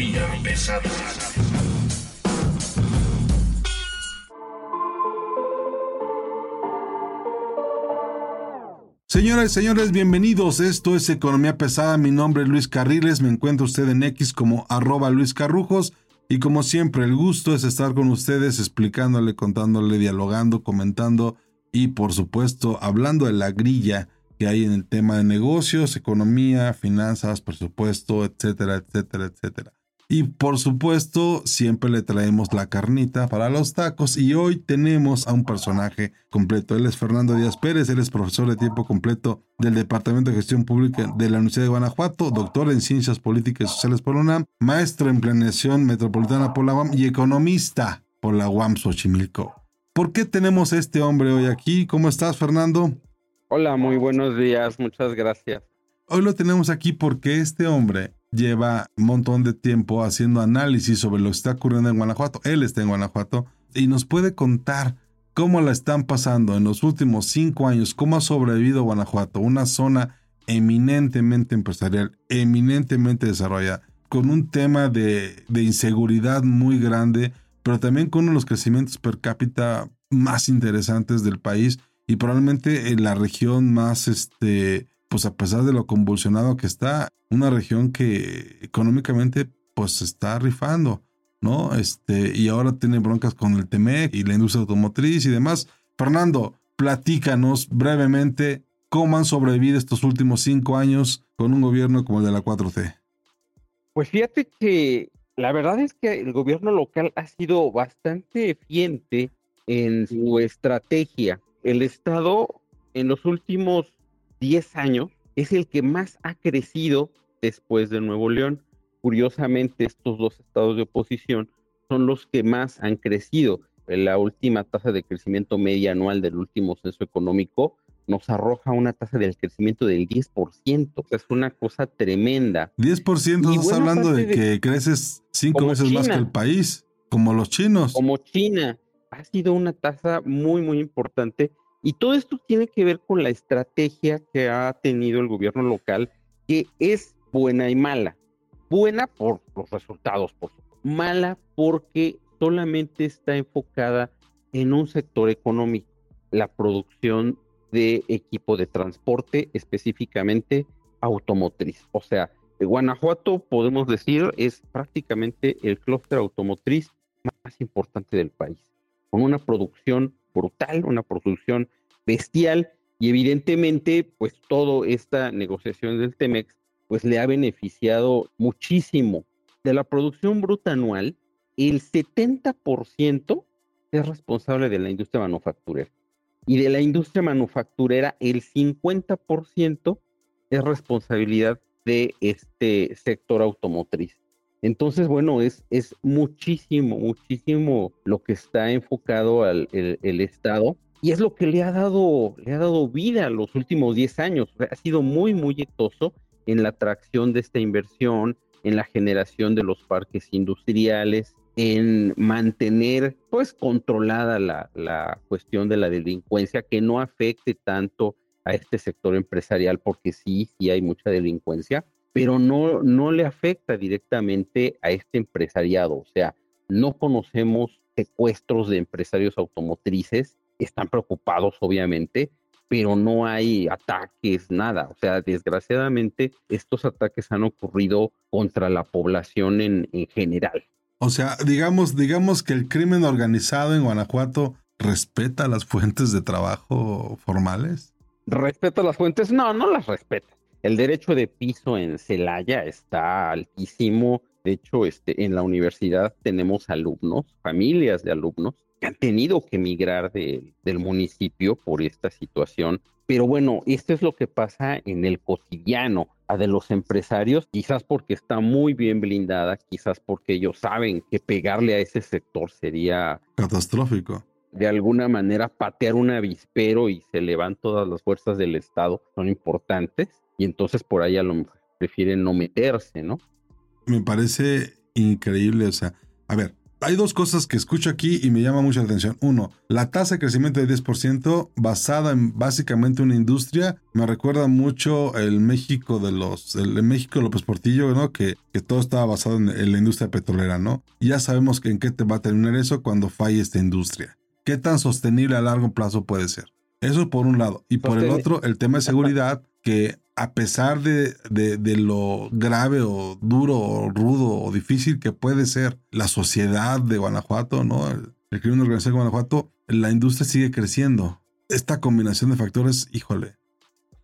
Economía pesada. Señoras y señores, bienvenidos. Esto es Economía Pesada. Mi nombre es Luis Carriles. Me encuentro usted en X como arroba Luis Carrujos. Y como siempre, el gusto es estar con ustedes explicándole, contándole, dialogando, comentando y por supuesto hablando de la grilla que hay en el tema de negocios, economía, finanzas, presupuesto, etcétera, etcétera, etcétera. Y por supuesto, siempre le traemos la carnita para los tacos y hoy tenemos a un personaje completo. Él es Fernando Díaz Pérez, él es profesor de tiempo completo del Departamento de Gestión Pública de la Universidad de Guanajuato, doctor en Ciencias Políticas y Sociales por UNAM, maestro en Planeación Metropolitana por la UAM y economista por la UAM Xochimilco. ¿Por qué tenemos a este hombre hoy aquí? ¿Cómo estás, Fernando? Hola, muy buenos días, muchas gracias. Hoy lo tenemos aquí porque este hombre lleva un montón de tiempo haciendo análisis sobre lo que está ocurriendo en Guanajuato. Él está en Guanajuato y nos puede contar cómo la están pasando en los últimos cinco años, cómo ha sobrevivido Guanajuato, una zona eminentemente empresarial, eminentemente desarrollada, con un tema de, de inseguridad muy grande, pero también con uno de los crecimientos per cápita más interesantes del país y probablemente en la región más este, pues a pesar de lo convulsionado que está, una región que económicamente pues está rifando, ¿no? Este, y ahora tiene broncas con el TEMEC y la industria automotriz y demás. Fernando, platícanos brevemente cómo han sobrevivido estos últimos cinco años con un gobierno como el de la 4T. Pues fíjate que la verdad es que el gobierno local ha sido bastante eficiente en su estrategia. El Estado en los últimos 10 años es el que más ha crecido después de Nuevo León. Curiosamente, estos dos estados de oposición son los que más han crecido. La última tasa de crecimiento media anual del último censo económico nos arroja una tasa de crecimiento del 10%. Es una cosa tremenda. 10% estás hablando de, que creces cinco veces más que el país, como los chinos. Como China. Ha sido una tasa muy, muy importante y todo esto tiene que ver con la estrategia que ha tenido el gobierno local, que es buena y mala. Buena por los resultados, por mala porque solamente está enfocada en un sector económico, la producción de equipo de transporte, específicamente automotriz. O sea, Guanajuato, podemos decir, es prácticamente el clúster automotriz más importante del país, con una producción brutal, una producción bestial y evidentemente pues toda esta negociación del Temex pues le ha beneficiado muchísimo. De la producción bruta anual, el 70% es responsable de la industria manufacturera y de la industria manufacturera el 50% es responsabilidad de este sector automotriz. Entonces, bueno, es, es muchísimo, muchísimo lo que está enfocado al el, Estado y es lo que le ha dado, le ha dado vida los últimos 10 años. Ha sido muy, muy exitoso en la atracción de esta inversión, en la generación de los parques industriales, en mantener pues controlada la, la cuestión de la delincuencia, que no afecte tanto a este sector empresarial, porque sí, sí hay mucha delincuencia, pero no, no le afecta directamente a este empresariado. O sea, no conocemos secuestros de empresarios automotrices, están preocupados obviamente, pero no hay ataques, nada. O sea, desgraciadamente estos ataques han ocurrido contra la población en, en general. O sea, digamos, digamos que el crimen organizado en Guanajuato respeta las fuentes de trabajo formales. ¿Respeta las fuentes? No, no las respeta. El derecho de piso en Celaya está altísimo. De hecho, este, en la universidad tenemos alumnos, familias de alumnos, que han tenido que emigrar del municipio por esta situación. Pero bueno, esto es lo que pasa en el cotidiano. a de los empresarios, quizás porque está muy bien blindada, quizás porque ellos saben que pegarle a ese sector sería catastrófico. De alguna manera patear un avispero y se le van todas las fuerzas del Estado, son importantes, y entonces por ahí a lo mejor prefieren no meterse, ¿no? Me parece increíble, o sea, a ver, hay dos cosas que escucho aquí y me llama mucho la atención. Uno, la tasa de crecimiento de 10% basada en básicamente una industria. Me recuerda mucho el México de los, el México López Portillo, ¿no? Que, que todo estaba basado en, en, la industria petrolera, ¿no? Ya sabemos que en qué te va a terminar eso cuando falle esta industria. ¿Qué tan sostenible a largo plazo puede ser? Eso por un lado. Y por el otro, el tema de seguridad, que a pesar de, de, lo grave o duro o rudo o difícil que puede ser la sociedad de Guanajuato, ¿no? El, el crimen organizado de Guanajuato, la industria sigue creciendo. Esta combinación de factores, híjole.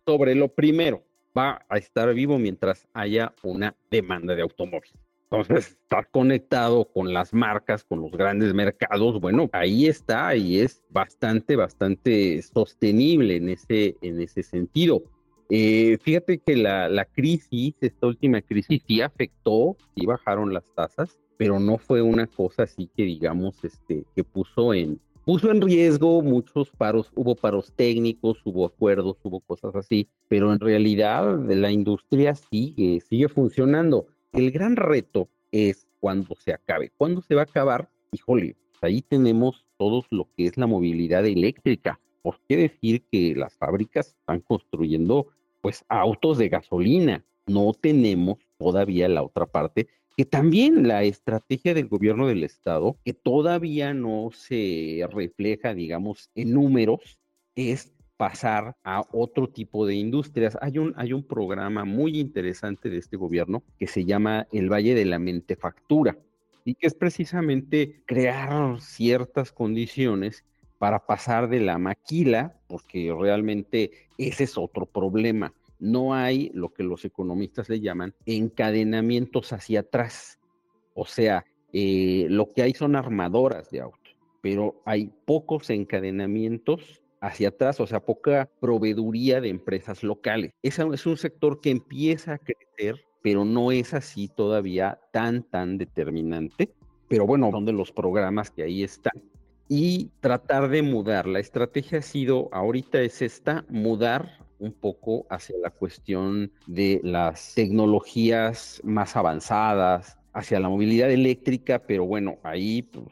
Sobre lo primero, va a estar vivo mientras haya una demanda de automóviles. Entonces, estar conectado con las marcas, con los grandes mercados, bueno, ahí está y es bastante, bastante sostenible en ese, en ese sentido. Eh, fíjate que la, la, crisis, esta última crisis, sí afectó, sí bajaron las tasas, pero no fue una cosa así que digamos, este, que puso en, puso en riesgo muchos paros, hubo paros técnicos, hubo acuerdos, hubo cosas así, pero en realidad la industria sigue, sigue funcionando. El gran reto es cuando se acabe. ¿Cuándo se va a acabar? Híjole, ahí tenemos todos lo que es la movilidad eléctrica. ¿Por qué decir que las fábricas están construyendo pues autos de gasolina. No tenemos todavía la otra parte, que también la estrategia del gobierno del estado, que todavía no se refleja, digamos, en números, es pasar a otro tipo de industrias. Hay un, hay un programa muy interesante de este gobierno que se llama el Valle de la Mentefactura y que es precisamente crear ciertas condiciones para pasar de la maquila, porque realmente ese es otro problema. No hay lo que los economistas le llaman encadenamientos hacia atrás. O sea, eh, lo que hay son armadoras de autos, pero hay pocos encadenamientos hacia atrás, o sea, poca proveeduría de empresas locales. Ese es un sector que empieza a crecer, pero no es así todavía tan, tan determinante. Pero bueno, son de los programas que ahí están y tratar de mudar. La estrategia ha sido, ahorita es esta, mudar un poco hacia la cuestión de las tecnologías más avanzadas, hacia la movilidad eléctrica, pero bueno, ahí, pues,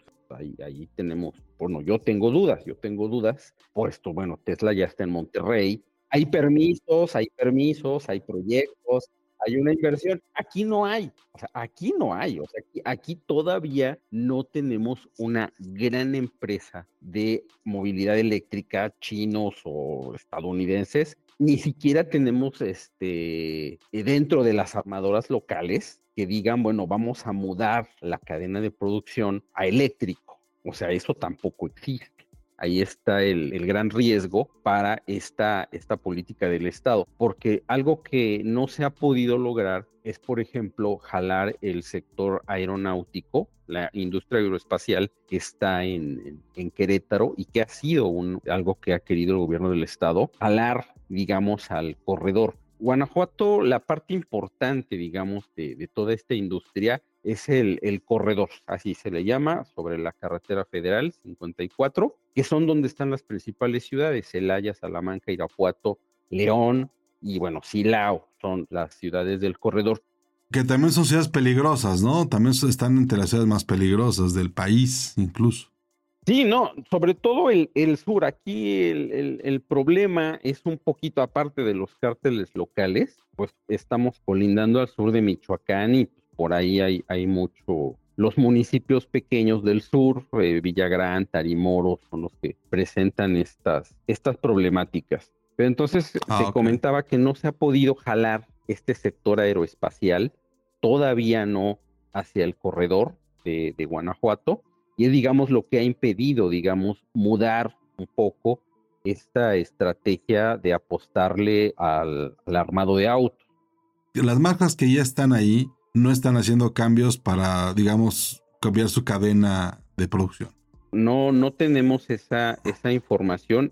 ahí, tenemos, bueno, yo tengo dudas, yo tengo dudas, por esto, bueno, Tesla ya está en Monterrey, hay permisos, hay permisos, hay proyectos, hay una inversión. Aquí no hay, o sea, aquí no hay, o sea, aquí, todavía no tenemos una gran empresa de movilidad eléctrica chinos o estadounidenses. Ni siquiera tenemos este dentro de las armadoras locales que digan, bueno, vamos a mudar la cadena de producción a eléctrico. O sea, eso tampoco existe. Ahí está el, gran riesgo para esta, esta política del Estado, porque algo que no se ha podido lograr es, por ejemplo, jalar el sector aeronáutico, la industria aeroespacial que está en, Querétaro y que ha sido un, algo que ha querido el gobierno del Estado, jalar, digamos, al corredor. Guanajuato, la parte importante, digamos, de, toda esta industria es el, el, corredor, así se le llama, sobre la carretera federal 54, que son donde están las principales ciudades, Celaya, Salamanca, Irapuato, León y bueno, Silao, son las ciudades del corredor. Que también son ciudades peligrosas, ¿no? También están entre las ciudades más peligrosas del país, incluso. Sí, no, sobre todo el, el sur. Aquí el, el, problema es un poquito aparte de los cárteles locales, pues estamos colindando al sur de Michoacán y por ahí hay, hay mucho, los municipios pequeños del sur, eh, Villagrán, Tarimoro, son los que presentan estas, estas problemáticas. Pero entonces ah, se comentaba que no se ha podido jalar este sector aeroespacial, todavía no hacia el corredor de, de Guanajuato, y es, digamos, lo que ha impedido, digamos, mudar un poco esta estrategia de apostarle al, armado de autos. Las marcas que ya están ahí no están haciendo cambios para, digamos, cambiar su cadena de producción. No, no tenemos esa, esa información.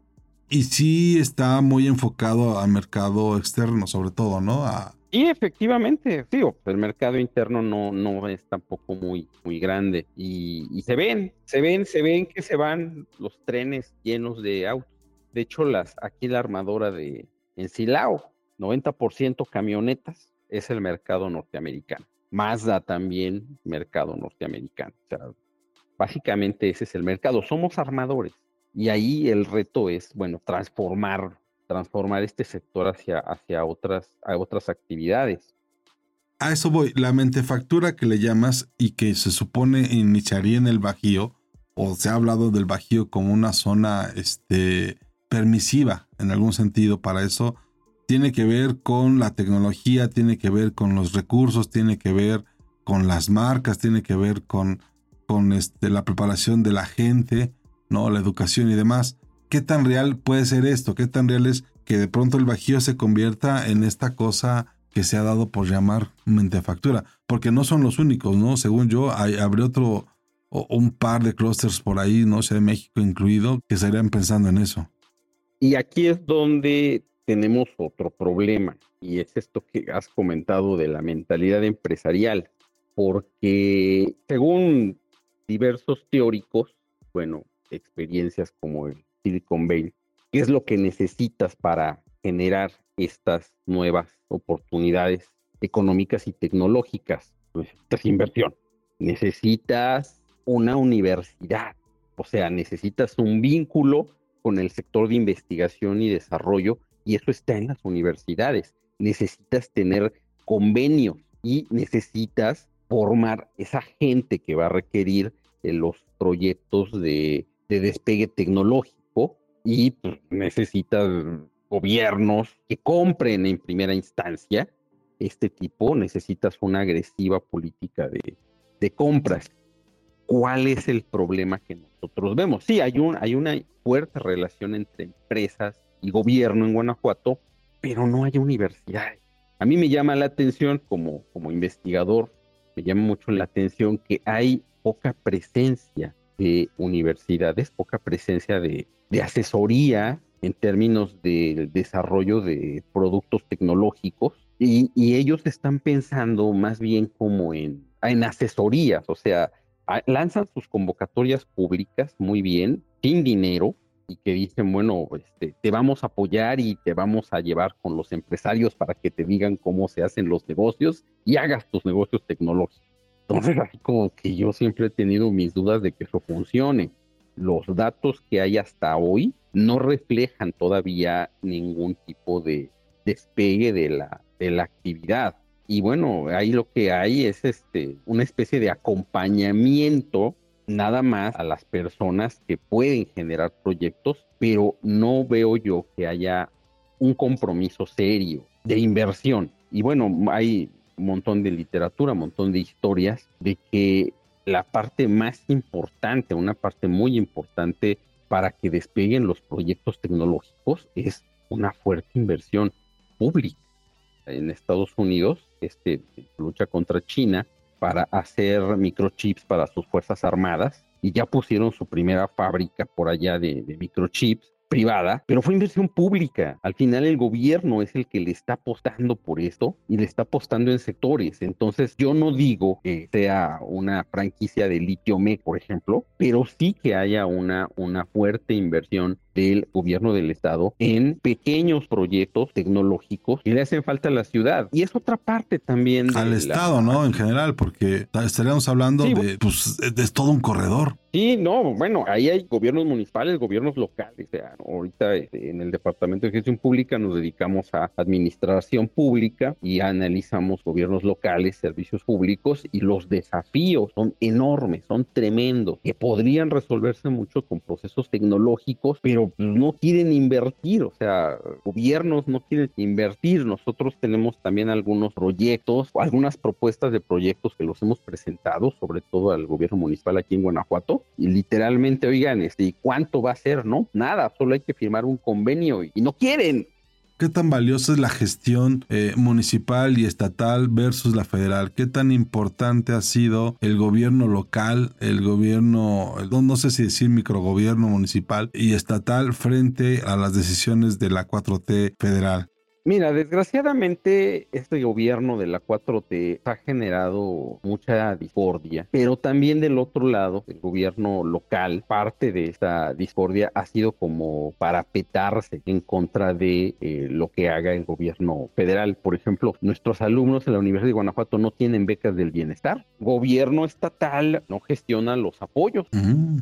Y sí está muy enfocado al mercado externo, sobre todo, ¿no? A, Y efectivamente, sí, el mercado interno no, no es tampoco muy, muy grande. Y, se ven, se ven, se ven que se van los trenes llenos de autos. De hecho, las, aquí la armadora de Ensilao, 90% camionetas, es el mercado norteamericano. Mazda también, mercado norteamericano. O sea, básicamente ese es el mercado. Somos armadores. Y ahí el reto es, bueno, transformar transformar este sector hacia, hacia otras, a otras actividades. A eso voy, la mentefactura que le llamas y que se supone iniciaría en el Bajío, o se ha hablado del Bajío como una zona este, permisiva en algún sentido para eso, tiene que ver con la tecnología, tiene que ver con los recursos, tiene que ver con las marcas, tiene que ver con, con este, la preparación de la gente, ¿no? la educación y demás. ¿Qué tan real puede ser esto? ¿Qué tan real es que de pronto el Bajío se convierta en esta cosa que se ha dado por llamar mentefactura? Porque no son los únicos, ¿no? Según yo, hay, otro, o un par de clústeres por ahí, no sé, México incluido, que estarían pensando en eso. Y aquí es donde tenemos otro problema, y es esto que has comentado de la mentalidad empresarial, porque según diversos teóricos, bueno, experiencias como el Silicon Valley. ¿Qué es lo que necesitas para generar estas nuevas oportunidades económicas y tecnológicas? Pues necesitas inversión. Necesitas una universidad. O sea, necesitas un vínculo con el sector de investigación y desarrollo y eso está en las universidades. Necesitas tener convenios y necesitas formar esa gente que va a requerir los proyectos de despegue tecnológico y pues, necesitas gobiernos que compren en primera instancia este tipo, necesitas una agresiva política de, de compras. ¿Cuál es el problema que nosotros vemos? Sí, hay, un, hay una fuerte relación entre empresas y gobierno en Guanajuato, pero no hay universidades. A mí me llama la atención como, como investigador, me llama mucho la atención que hay poca presencia de universidades, poca presencia de, de asesoría en términos del desarrollo de productos tecnológicos y, ellos están pensando más bien como en, en asesorías, o sea, lanzan sus convocatorias públicas muy bien, sin dinero, y que dicen, bueno, este, te vamos a apoyar y te vamos a llevar con los empresarios para que te digan cómo se hacen los negocios y hagas tus negocios tecnológicos. Entonces, así como que yo siempre he tenido mis dudas de que eso funcione los datos que hay hasta hoy no reflejan todavía ningún tipo de despegue de la, de la actividad. Y bueno, ahí lo que hay es este, una especie de acompañamiento nada más a las personas que pueden generar proyectos, pero no veo yo que haya un compromiso serio de inversión. Y bueno, hay un montón de literatura, un montón de historias de que la parte más importante, una parte muy importante para que despeguen los proyectos tecnológicos es una fuerte inversión pública. En Estados Unidos, este lucha contra China para hacer microchips para sus fuerzas armadas y ya pusieron su primera fábrica por allá de, microchips privada, pero fue inversión pública. Al final el gobierno es el que le está apostando por esto y le está apostando en sectores. Entonces yo no digo que sea una franquicia de litio me, por ejemplo, pero sí que haya una, una fuerte inversión del gobierno del estado en pequeños proyectos tecnológicos que le hacen falta a la ciudad. Y es otra parte también. Al estado, ¿no? En general, porque estaríamos hablando de, pues, es todo un corredor. Sí, no, bueno, ahí hay gobiernos municipales, gobiernos locales. O sea, ahorita este, en el Departamento de Gestión Pública nos dedicamos a administración pública y analizamos gobiernos locales, servicios públicos y los desafíos son enormes, son tremendos, que podrían resolverse mucho con procesos tecnológicos, pero no quieren invertir, o sea, gobiernos no quieren invertir. Nosotros tenemos también algunos proyectos, algunas propuestas de proyectos que los hemos presentado, sobre todo al gobierno municipal aquí en Guanajuato, y literalmente, oigan, este, ¿cuánto va a ser? No, nada, hay que firmar un convenio y, no quieren. ¿Qué tan valiosa es la gestión eh, municipal y estatal versus la federal? ¿Qué tan importante ha sido el gobierno local, el gobierno, no, no sé si decir microgobierno municipal y estatal frente a las decisiones de la 4T federal? Mira, desgraciadamente este gobierno de la 4T ha generado mucha discordia, pero también del otro lado, el gobierno local, parte de esta discordia ha sido como para petarse en contra de eh, lo que haga el gobierno federal. Por ejemplo, nuestros alumnos en la Universidad de Guanajuato no tienen becas del bienestar. Gobierno estatal no gestiona los apoyos.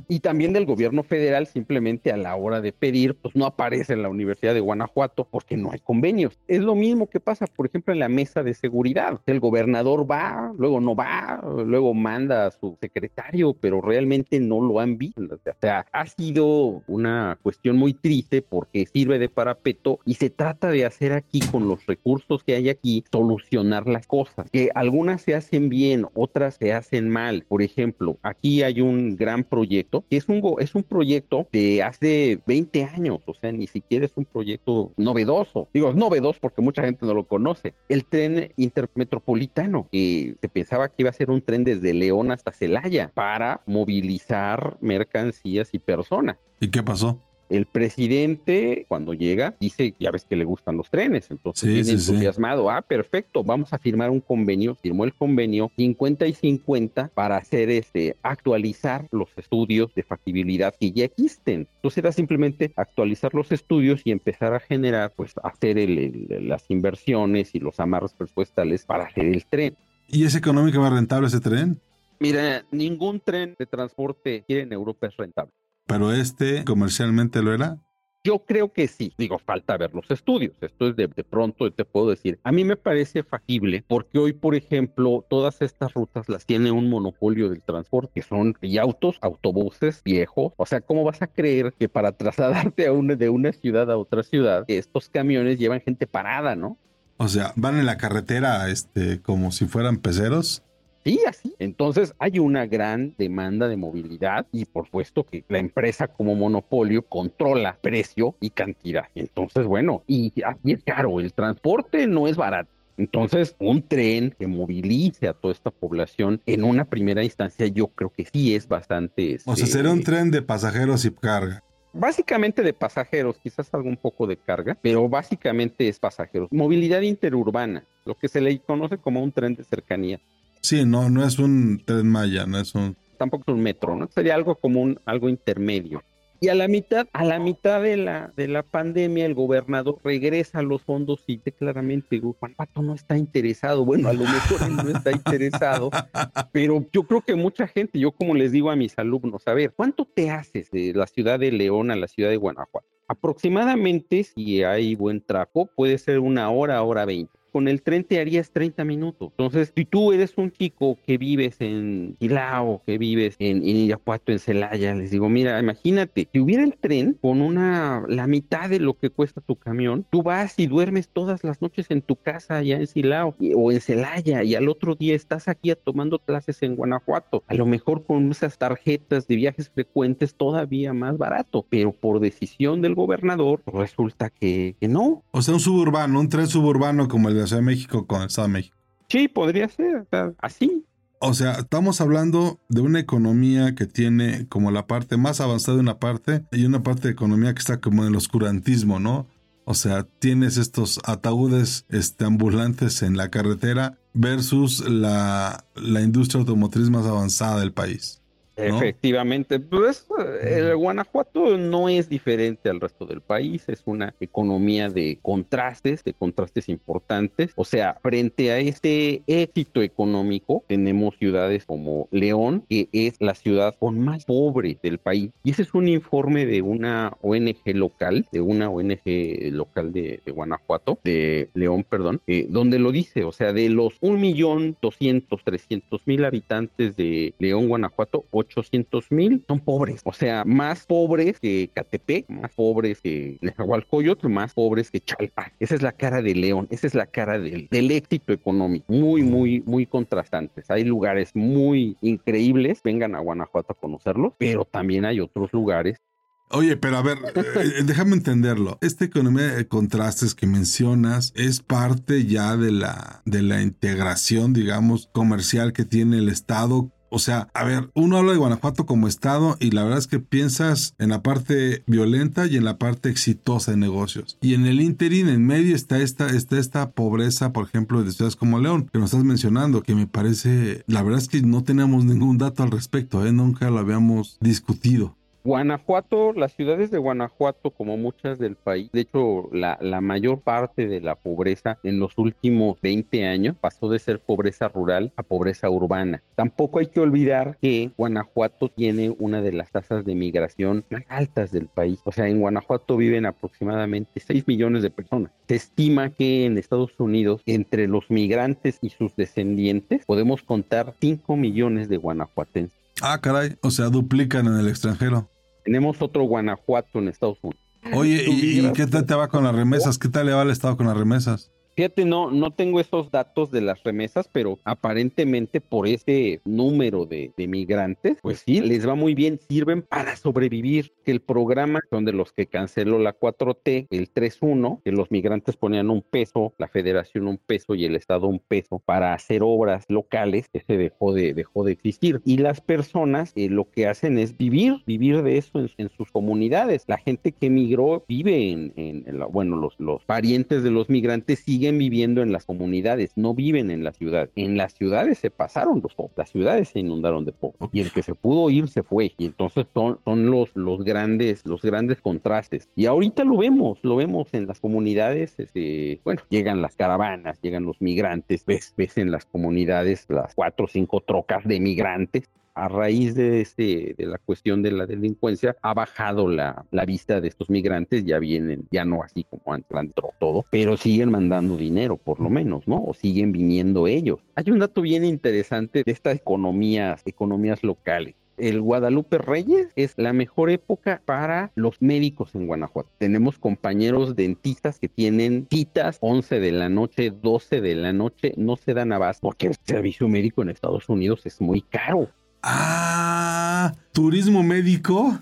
Y también del gobierno federal simplemente a la hora de pedir, pues no aparece en la Universidad de Guanajuato porque no hay convenios. Es lo mismo que pasa, por ejemplo, en la mesa de seguridad. El gobernador va, luego no va, luego manda a su secretario, pero realmente no lo han visto. O sea, ha sido una cuestión muy triste porque sirve de parapeto y se trata de hacer aquí con los recursos que hay aquí solucionar las cosas. Que algunas se hacen bien, otras se hacen mal. Por ejemplo, aquí hay un gran proyecto que es un, es un proyecto de hace 20 años, o sea, ni siquiera es un proyecto novedoso. Digo, novedoso dos porque mucha gente no lo conoce. El tren intermetropolitano, que se pensaba que iba a ser un tren desde León hasta Celaya para movilizar mercancías y personas. ¿Y qué pasó? El presidente, cuando llega, dice, ya ves que le gustan los trenes, entonces viene entusiasmado, ah, perfecto, vamos a firmar un convenio, firmó el convenio 50 y 50 para hacer este, actualizar los estudios de factibilidad que ya existen. Entonces era simplemente actualizar los estudios y empezar a generar, pues, hacer las inversiones y los amarros presupuestales para hacer el tren. ¿Y es económicamente rentable ese tren? Mira, ningún tren de transporte aquí en Europa es rentable. ¿Pero este comercialmente lo era? Yo creo que sí. Digo, falta ver los estudios. Esto es de, de, pronto, te puedo decir. A mí me parece factible porque hoy, por ejemplo, todas estas rutas las tiene un monopolio del transporte, que son y autos, autobuses viejos. O sea, ¿cómo vas a creer que para trasladarte a una, de una ciudad a otra ciudad, estos camiones llevan gente parada, ¿no? O sea, van en la carretera este, como si fueran peceros. Sí, así. Entonces hay una gran demanda de movilidad y por supuesto que la empresa como monopolio controla precio y cantidad. Entonces, bueno, y aquí es caro, el transporte no es barato. Entonces, un tren que movilice a toda esta población en una primera instancia, yo creo que sí es bastante. o sea, será un este, tren de pasajeros y carga. Básicamente de pasajeros, quizás algo un poco de carga, pero básicamente es pasajeros. Movilidad interurbana, lo que se le conoce como un tren de cercanía. Sí, no, no es un tren Maya, no es un... Tampoco es un metro, ¿no? Sería algo como un, algo intermedio. Y a la mitad, a la mitad de la, de la pandemia, el gobernador regresa a los fondos y dice claramente, Juan Pato no está interesado. Bueno, a lo mejor él no está interesado, pero yo creo que mucha gente, yo como les digo a mis alumnos, a ver, ¿cuánto te haces de la ciudad de León a la ciudad de Guanajuato? Aproximadamente, si hay buen trapo, puede ser una hora, hora veinte con el tren te harías 30 minutos. Entonces, si tú eres un chico que vives en Quilao, que vives en, en en Celaya, les digo, mira, imagínate, si hubiera el tren con una, la mitad de lo que cuesta tu camión, tú vas y duermes todas las noches en tu casa allá en Silao o en Celaya y al otro día estás aquí tomando clases en Guanajuato. A lo mejor con esas tarjetas de viajes frecuentes todavía más barato, pero por decisión del gobernador resulta que, que no. O sea, un suburbano, un tren suburbano como el de Ciudad de México con el Estado de México. Sí, podría ser, así. O sea, estamos hablando de una economía que tiene como la parte más avanzada de una parte y una parte de economía que está como en el oscurantismo, ¿no? O sea, tienes estos ataúdes este, ambulantes en la carretera versus la, la industria automotriz más avanzada del país. Efectivamente, pues el Guanajuato no es diferente al resto del país, es una economía de contrastes, de contrastes importantes. O sea, frente a este éxito económico, tenemos ciudades como León, que es la ciudad con más pobre del país. Y ese es un informe de una ONG local, de una ONG local de, Guanajuato, de León, perdón, eh, donde lo dice, o sea, de los 1.200.000, habitantes de León, Guanajuato, 800 mil son pobres, o sea, más pobres que Catepec, más pobres que Nezahualcóyotl, más pobres que Chalpa. Esa es la cara de León, esa es la cara del, del éxito económico, muy, muy, muy contrastantes. Hay lugares muy increíbles, vengan a Guanajuato a conocerlos, pero también hay otros lugares Oye, pero a ver, eh, eh, déjame entenderlo. Esta economía de contrastes que mencionas es parte ya de la, de la integración, digamos, comercial que tiene el Estado O sea, a ver, uno habla de Guanajuato como estado y la verdad es que piensas en la parte violenta y en la parte exitosa de negocios. Y en el interín, en medio está esta, está esta pobreza, por ejemplo, de ciudades como León, que nos estás mencionando, que me parece, la verdad es que no tenemos ningún dato al respecto, ¿eh? nunca lo habíamos discutido. Guanajuato, las ciudades de Guanajuato, como muchas del país, de hecho, la, mayor parte de la pobreza en los últimos 20 años pasó de ser pobreza rural a pobreza urbana. Tampoco hay que olvidar que Guanajuato tiene una de las tasas de migración más altas del país. O sea, en Guanajuato viven aproximadamente 6 millones de personas. Se estima que en Estados Unidos, entre los migrantes y sus descendientes, podemos contar 5 millones de guanajuatenses. Ah, caray, o sea, duplican en el extranjero. Tenemos otro Guanajuato en Estados Unidos. Oye, ¿y, ¿y, qué tal te va con las remesas? ¿Qué tal le va al Estado con las remesas? Fíjate, no, no tengo esos datos de las remesas, pero aparentemente por ese número de, migrantes, pues sí, les va muy bien, sirven para sobrevivir. Que el programa son de los que canceló la 4T, el 3.1, que los migrantes ponían un peso, la federación un peso y el Estado un peso para hacer obras locales, ese dejó de, dejó de existir. Y las personas eh, lo que hacen es vivir, vivir de eso en, sus comunidades. La gente que migró vive en la, bueno, los, los parientes de los migrantes siguen siguen viviendo en las comunidades, no viven en la ciudad. En las ciudades se pasaron los pobres, las ciudades se inundaron de pobres y el que se pudo ir se fue. Y entonces son, son los, los grandes, los grandes contrastes. Y ahorita lo vemos, lo vemos en las comunidades, este, bueno, llegan las caravanas, llegan los migrantes, ves, ves en las comunidades las cuatro o cinco trocas de migrantes a raíz de, este, de la cuestión de la delincuencia, ha bajado la, la vista de estos migrantes, ya vienen, ya no así como antes todo, pero siguen mandando dinero, por lo menos, ¿no? O siguen viniendo ellos. Hay un dato bien interesante de estas economías, economías locales el Guadalupe Reyes es la mejor época para los médicos en Guanajuato. Tenemos compañeros dentistas que tienen citas 11 de la noche, 12 de la noche, no se dan abasto porque el servicio médico en Estados Unidos es muy caro. Ah, turismo médico.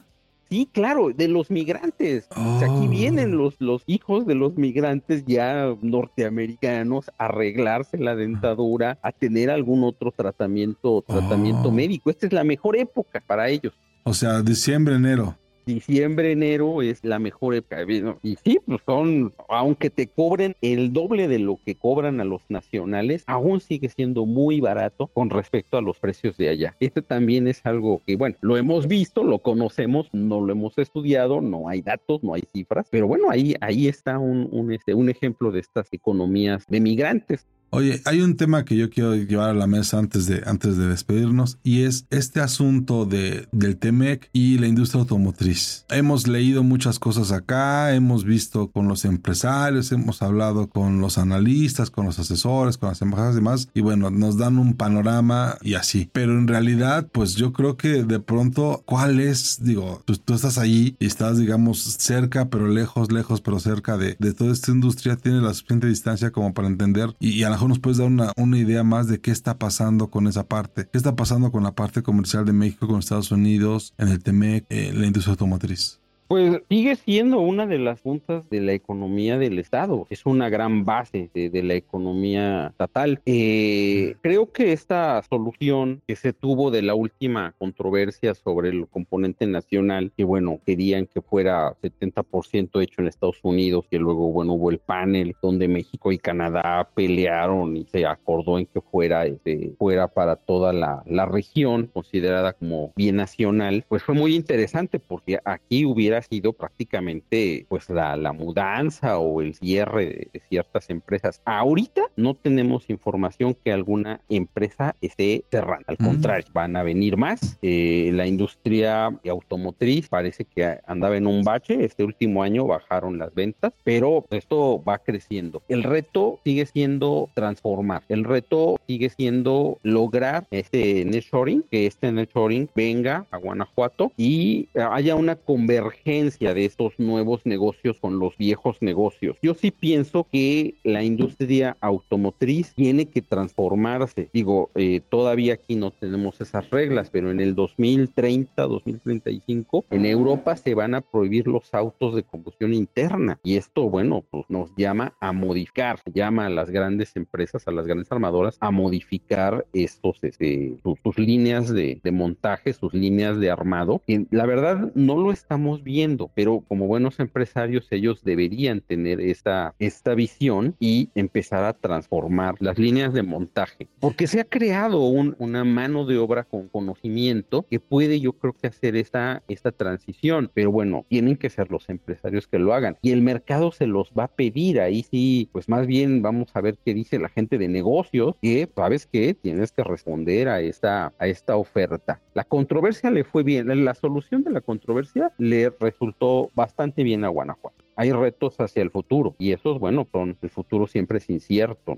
Sí, claro, de los migrantes. Oh. O sea, aquí vienen los, los hijos de los migrantes ya norteamericanos a arreglarse la dentadura, a tener algún otro tratamiento, tratamiento oh. médico. Esta es la mejor época para ellos. O sea, diciembre, enero diciembre, enero es la mejor época. Y sí, pues son, aunque te cobren el doble de lo que cobran a los nacionales, aún sigue siendo muy barato con respecto a los precios de allá. Este también es algo que, bueno, lo hemos visto, lo conocemos, no lo hemos estudiado, no hay datos, no hay cifras, pero bueno, ahí, ahí está un, un, este, un ejemplo de estas economías de migrantes. Oye, hay un tema que yo quiero llevar a la mesa antes de, antes de despedirnos y es este asunto de, del TEMEC y la industria automotriz. Hemos leído muchas cosas acá, hemos visto con los empresarios, hemos hablado con los analistas, con los asesores, con las embajadas y demás y bueno, nos dan un panorama y así. Pero en realidad, pues yo creo que de pronto, ¿cuál es? Digo, tú, tú estás allí y estás, digamos, cerca, pero lejos, lejos, pero cerca de, de toda esta industria, tiene la suficiente distancia como para entender y, y a la mejor nos puedes dar una, una, idea más de qué está pasando con esa parte. ¿Qué está pasando con la parte comercial de México con Estados Unidos, en el TEMEC, en la industria automotriz? Pues sigue siendo una de las puntas de la economía del Estado. Es una gran base de, la economía estatal. Eh, creo que esta solución que se tuvo de la última controversia sobre el componente nacional, que bueno, querían que fuera 70% hecho en Estados Unidos, que luego, bueno, hubo el panel donde México y Canadá pelearon y se acordó en que fuera, este, fuera para toda la región, considerada como bien nacional, pues fue muy interesante porque aquí hubiera sido prácticamente pues la, la mudanza o el cierre de, de, ciertas empresas. Ahorita no tenemos información que alguna empresa esté cerrando, al mm. contrario, van a venir más. Eh, la industria automotriz parece que andaba en un bache, este último año bajaron las ventas, pero esto va creciendo. El reto sigue siendo transformar, el reto sigue siendo lograr este nearshoring, que este nearshoring venga a Guanajuato y haya una convergencia de estos nuevos negocios con los viejos negocios. Yo sí pienso que la industria automotriz tiene que transformarse. Digo, eh, todavía aquí no tenemos esas reglas, pero en el 2030, 2035, en Europa se van a prohibir los autos de combustión interna. Y esto, bueno, pues nos llama a modificar, llama a las grandes empresas, a las grandes armadoras, a modificar estos, este, sus, líneas de, montaje, sus líneas de armado. la verdad no lo estamos viendo, pero como buenos empresarios ellos deberían tener esta, esta visión y empezar a transformar las líneas de montaje, porque se ha creado una mano de obra con conocimiento que puede yo creo que hacer esta, esta transición, pero bueno, tienen que ser los empresarios que lo hagan y el mercado se los va a pedir, ahí sí, pues más bien vamos a ver qué dice la gente de negocios, que sabes que tienes que responder a esta, a esta oferta. La controversia le fue bien, la solución de la controversia le resultó bastante bien a Guanajuato. Hay retos hacia el futuro y esos, bueno, son, el futuro siempre es incierto.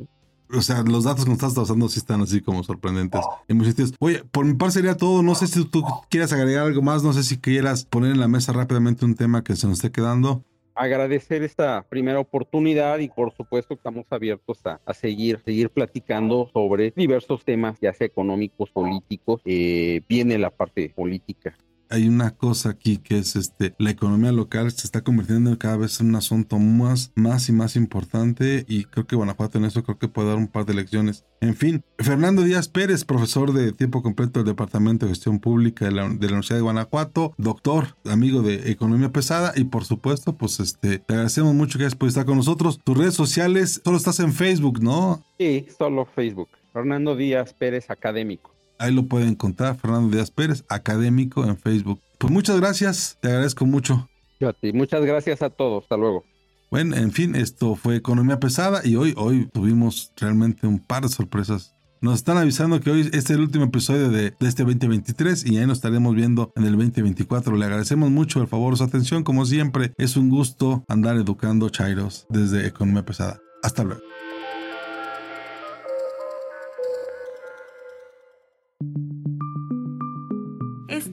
O sea, los datos que nos estás usando sí están así como sorprendentes en muchos sitios. Oye, por mi parte sería todo. No sé si tú quieras agregar algo más. No sé si quieras poner en la mesa rápidamente un tema que se nos esté quedando agradecer esta primera oportunidad y por supuesto estamos abiertos a, seguir, seguir platicando sobre diversos temas, ya sea económicos, políticos, eh, viene la parte política hay una cosa aquí que es este la economía local se está convirtiendo cada vez en un asunto más más y más importante y creo que Guanajuato en eso creo que puede dar un par de lecciones. En fin Fernando Díaz Pérez profesor de tiempo completo del departamento de gestión pública de la, Universidad de Guanajuato doctor amigo de economía pesada y por supuesto pues este te agradecemos mucho que hayas podido estar con nosotros. Tus redes sociales solo estás en Facebook no sí solo Facebook Fernando Díaz Pérez académico Ahí lo pueden encontrar, Fernando Díaz Pérez, académico en Facebook. Pues muchas gracias, te agradezco mucho. Yo a ti, muchas gracias a todos, hasta luego. Bueno, en fin, esto fue Economía Pesada y hoy, hoy tuvimos realmente un par de sorpresas. Nos están avisando que hoy es el último episodio de, de, este 2023 y ahí nos estaremos viendo en el 2024. Le agradecemos mucho el favor, su atención. Como siempre, es un gusto andar educando Chairos desde Economía Pesada. Hasta luego.